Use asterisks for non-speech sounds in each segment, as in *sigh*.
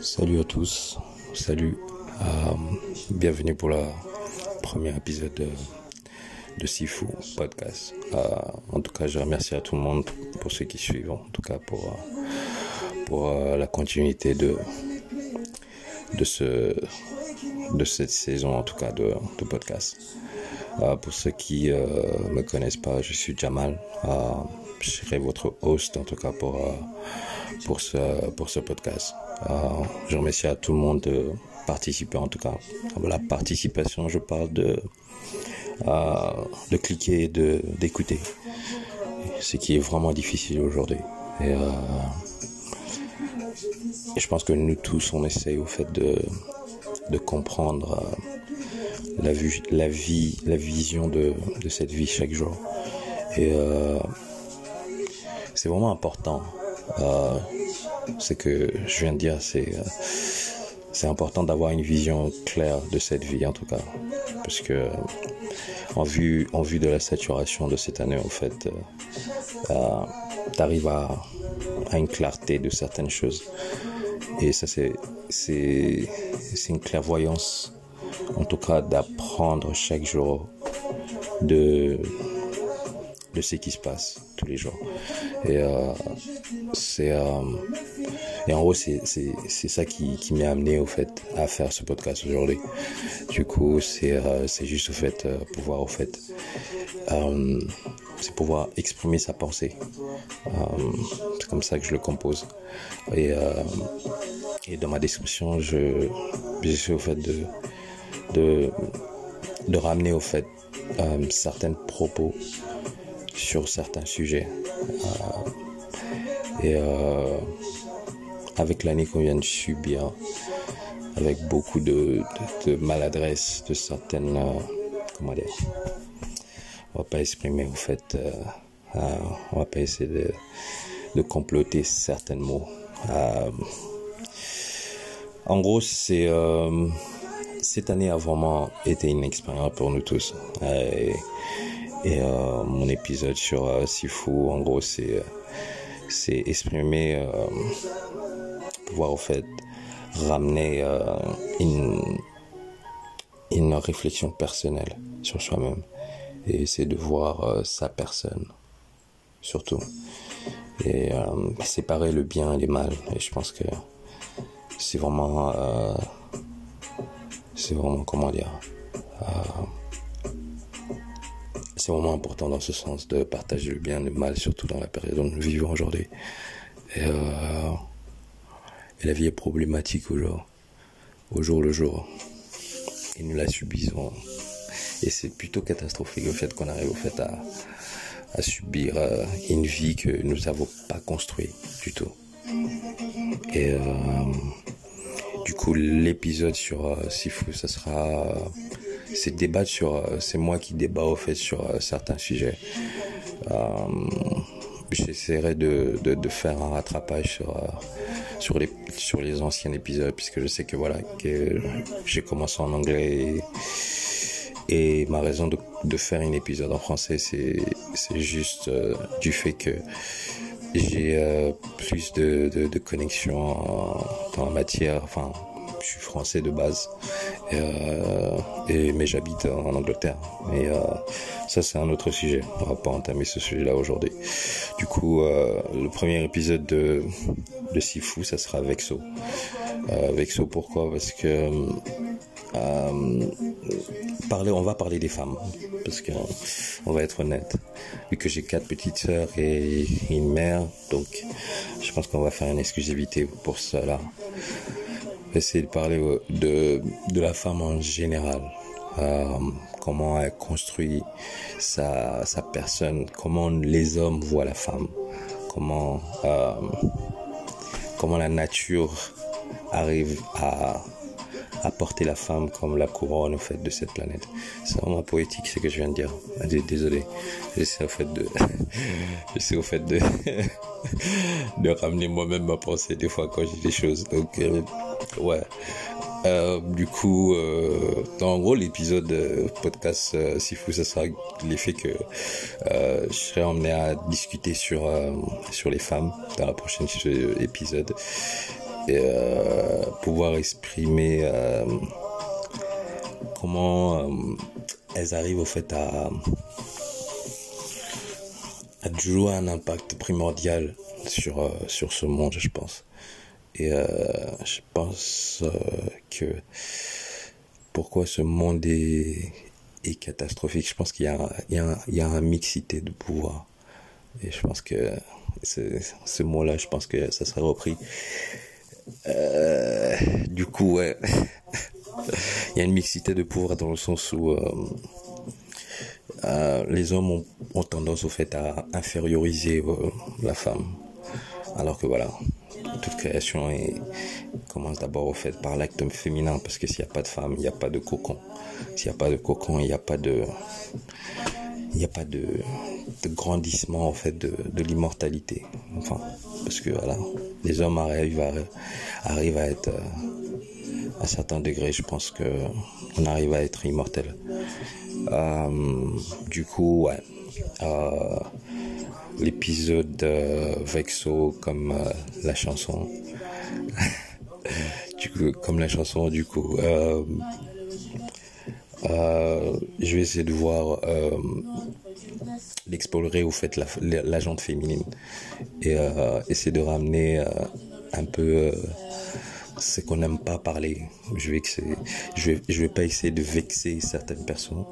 Salut à tous, salut, euh, bienvenue pour le premier épisode de, Sifu Podcast. Euh, en tout cas, je remercie à tout le monde pour ceux qui suivent, en tout cas pour, euh, pour la continuité de, de, ce, de cette saison, en tout cas, de, de podcast. Pour ceux qui ne me connaissent pas, je suis Jamal. Je serai votre host, en tout cas, pour, euh, pour, ce, pour ce podcast. Euh, je remercie à tout le monde de participer, en tout cas. La participation, je parle de, euh, de cliquer et d'écouter. Ce qui est vraiment difficile aujourd'hui. Et, je pense que nous tous, on essaye au fait de, de comprendre la, vue, la vie, la vision de, de cette vie chaque jour. Et c'est vraiment important. Euh, ce que je viens de dire, c'est euh, c'est important d'avoir une vision claire de cette vie en tout cas, parce que en vue en vue de la saturation de cette année, en fait, euh, tu arrives à, à une clarté de certaines choses. Et ça, c'est c'est c'est une clairvoyance, en tout cas, d'apprendre chaque jour de de ce qui se passe tous les jours. Et euh, c'est euh, et en gros c'est c'est ça qui qui m'a amené au fait à faire ce podcast aujourd'hui. Du coup c'est euh, c'est juste au fait pouvoir au fait c'est pouvoir exprimer sa pensée. C'est comme ça que je le compose. Et et dans ma description je j'essaie au fait de de de ramener au fait certains propos sur certains sujets. Euh, et euh, avec l'année qu'on vient de subir, avec beaucoup de, de, de maladresse de certaines, euh, comment dire, on va pas exprimer en fait, euh, euh, on va pas essayer de, comploter certains mots. En gros, c'est cette année a vraiment été une expérience pour nous tous. Et euh, mon épisode sur euh, Sifu, en gros, c'est euh, c'est exprimer, pouvoir en fait ramener une une réflexion personnelle sur soi-même et essayer de voir sa personne surtout et euh, séparer le bien et le mal. Et je pense que c'est vraiment euh, c'est vraiment comment dire euh, c'est vraiment important dans ce sens de partager le bien et le mal surtout dans la période où nous vivons aujourd'hui. Euh, et la vie est problématique au jour au jour le jour. Et nous la subissons. Et c'est plutôt catastrophique le fait qu'on arrive au fait à, à subir euh, une vie que nous n'avons pas construite du tout. Et euh, du coup, l'épisode sur Sifu, ça sera. C'est débattre sur. euh, c'est moi qui débat au fait sur euh, certains sujets. Euh, J'essaierai de, de, faire un rattrapage sur, sur, les, sur les anciens épisodes, puisque je sais que voilà, que j'ai commencé en anglais. Et, ma raison de, de faire un épisode en français, c'est juste du fait que j'ai plus de, de, connexion en- dans la matière. Je suis français de base, et, euh, mais j'habite en Angleterre. Et euh, ça, c'est un autre sujet. On va pas entamer ce sujet-là aujourd'hui. Du coup, euh, le premier épisode de, de Sifu, ça sera Vexo. Vexo, pourquoi? Parce que parler, on va parler des femmes, parce que on va être honnête. Vu que j'ai quatre petites sœurs et une mère, donc je pense qu'on va faire une exclusivité pour cela. Essayer de parler euh, de, de la femme en général. Euh, comment elle construit sa, sa personne, comment les hommes voient la femme, comment, euh, comment la nature arrive à, à porter la femme comme la couronne au fait de cette planète. C'est vraiment poétique ce que je viens de dire. Ah, dé- Désolé. J'essaie au fait de *laughs* j'essaie au fait de *laughs* de ramener moi-même ma pensée des fois quand je dis des choses. Donc euh, ouais. Euh, du coup, euh, en gros, l'épisode euh, podcast euh, Sifu, ça sera l'effet que euh, je serai emmené à discuter sur sur les femmes dans la prochaine épisode et pouvoir exprimer comment elles arrivent au fait à à jouer un impact primordial sur sur ce monde, je pense. Et euh, je pense euh, que pourquoi ce monde est, est catastrophique, je pense qu'il y a, il y, a, il y a un mixité de pouvoir. Et je pense que ce, ce mot-là, je pense que ça serait repris. Euh, du coup, ouais. *laughs* il y a une mixité de pouvoir dans le sens où euh, euh, les hommes ont, ont, tendance au fait à inférioriser la femme. Alors que voilà, toute création commence d'abord au fait par l'acte féminin parce que s'il n'y a pas de femme, il n'y a pas de cocon. S'il n'y a pas de cocon, il n'y a pas de il n'y a pas de, grandissement en fait de, de l'immortalité. Enfin, parce que voilà, les hommes arrivent à, arrivent à être à certains degrés, je pense que on arrive à être immortel. Euh, du coup, ouais. Euh, l'épisode euh, Vexo comme euh, la chanson. *laughs* du coup, comme la chanson, du coup. Euh, euh, je vais essayer de voir euh, d'explorer au fait la, jante féminine et essayer de ramener un peu ce qu'on n'aime pas parler. Je vais, je vais, je vais pas essayer de vexer certaines personnes,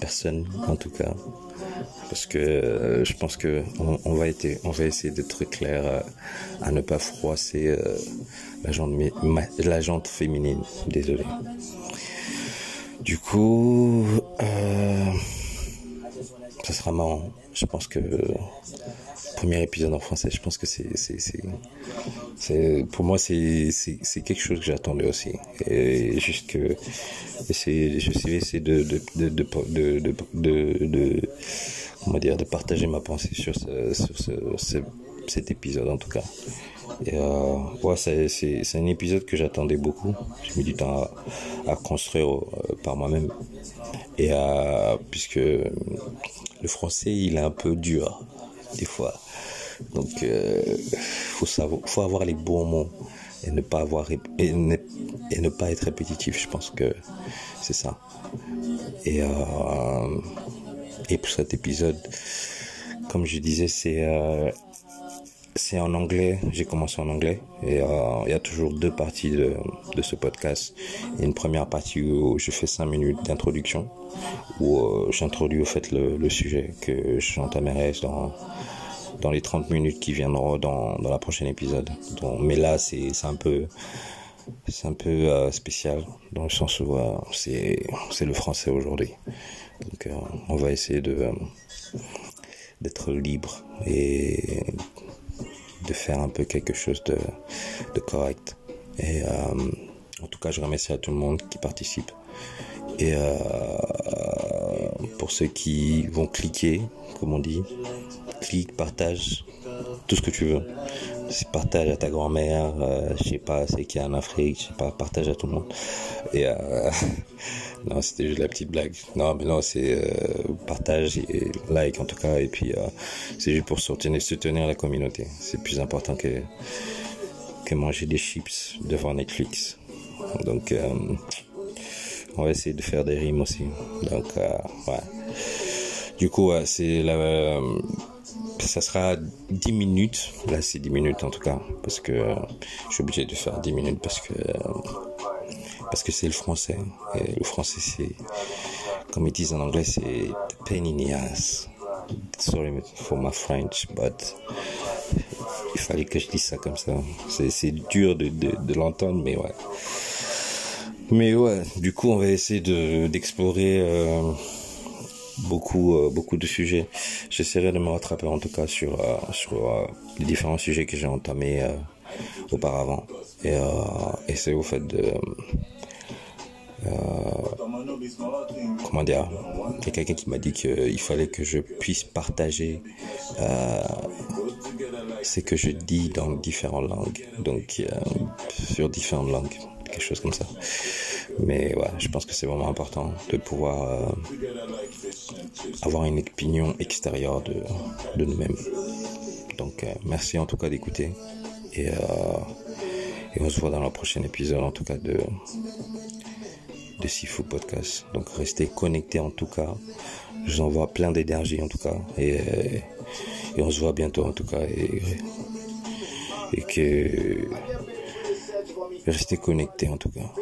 personnes en tout cas, parce que euh, je pense que on, va être, on va essayer d'être clair euh, à ne pas froisser euh, la jante féminine. Désolé. Du coup, ça sera marrant. Je pense que premier épisode en français, je pense que c'est, c'est, c'est, c'est pour moi, c'est, c'est, c'est quelque chose que j'attendais aussi. Et juste que, essayer, je vais essayer de, de, de, de, comment dire, de partager ma pensée sur ce, sur ce cet épisode en tout cas. Euh, ouais, c'est, un épisode que j'attendais beaucoup. J'ai mis du temps à, construire euh, par moi-même. Et euh, puisque le français, il est un peu dur des fois. Donc, euh, faut savoir, faut avoir les bons mots et ne pas avoir et ne, et ne pas être répétitif. Je pense que c'est ça. Et et pour cet épisode, comme je disais, c'est c'est en anglais. J'ai commencé en anglais et euh, il y a toujours deux parties de, ce podcast. Il y a une première partie où je fais cinq minutes d'introduction où euh, j'introduis au fait le, sujet que j'entamerai dans dans les 30 minutes qui viendront dans, dans la prochaine épisode. Donc, mais là, c'est un peu, un peu euh, spécial dans le sens où c'est, le français aujourd'hui. Donc, on va essayer de, d'être libre et de faire un peu quelque chose de, correct. Et euh, en tout cas, je remercie à tout le monde qui participe. Et euh, pour ceux qui vont cliquer, comme on dit, clique, partage, tout ce que tu veux. C'est partage à ta grand-mère, euh, je sais pas, c'est qui en Afrique, je sais pas, partage à tout le monde. Et euh, *laughs* non, c'était juste la petite blague. Non, mais non, c'est euh, partage et like en tout cas. Et puis, euh, c'est juste pour soutenir, soutenir la communauté. C'est plus important que, que manger des chips devant Netflix. Donc, euh, on va essayer de faire des rimes aussi. Donc, euh, ouais. Du coup, c'est la. Ça sera 10 minutes. Là, c'est 10 minutes en tout cas. Parce que euh, je suis obligé de faire 10 minutes parce que. Euh, parce que c'est le français. Et le français, c'est. Comme ils disent en anglais, c'est pain in the ass. Sorry for my French, but. Il fallait que je dise ça comme ça. C'est dur de, de, de l'entendre, mais ouais. Mais ouais, du coup, on va essayer de d'explorer euh, beaucoup euh, beaucoup de sujets. J'essaierai de me rattraper en tout cas sur euh, sur euh, les différents sujets que j'ai entamés euh, auparavant. Et, euh, c'est au fait de comment dire il y a quelqu'un qui m'a dit qu'il fallait que je puisse partager ce que je dis dans différentes langues donc sur différentes langues quelque chose comme ça. Mais ouais, je pense que c'est vraiment important de pouvoir euh, avoir une opinion extérieure de, de nous-mêmes. Donc euh, merci en tout cas d'écouter et, euh, et on se voit dans le prochain épisode en tout cas de de Sifu Podcast. Donc restez connectés en tout cas. Je vous envoie plein d'énergie en tout cas et, et on se voit bientôt en tout cas et, et que restez connectés en tout cas.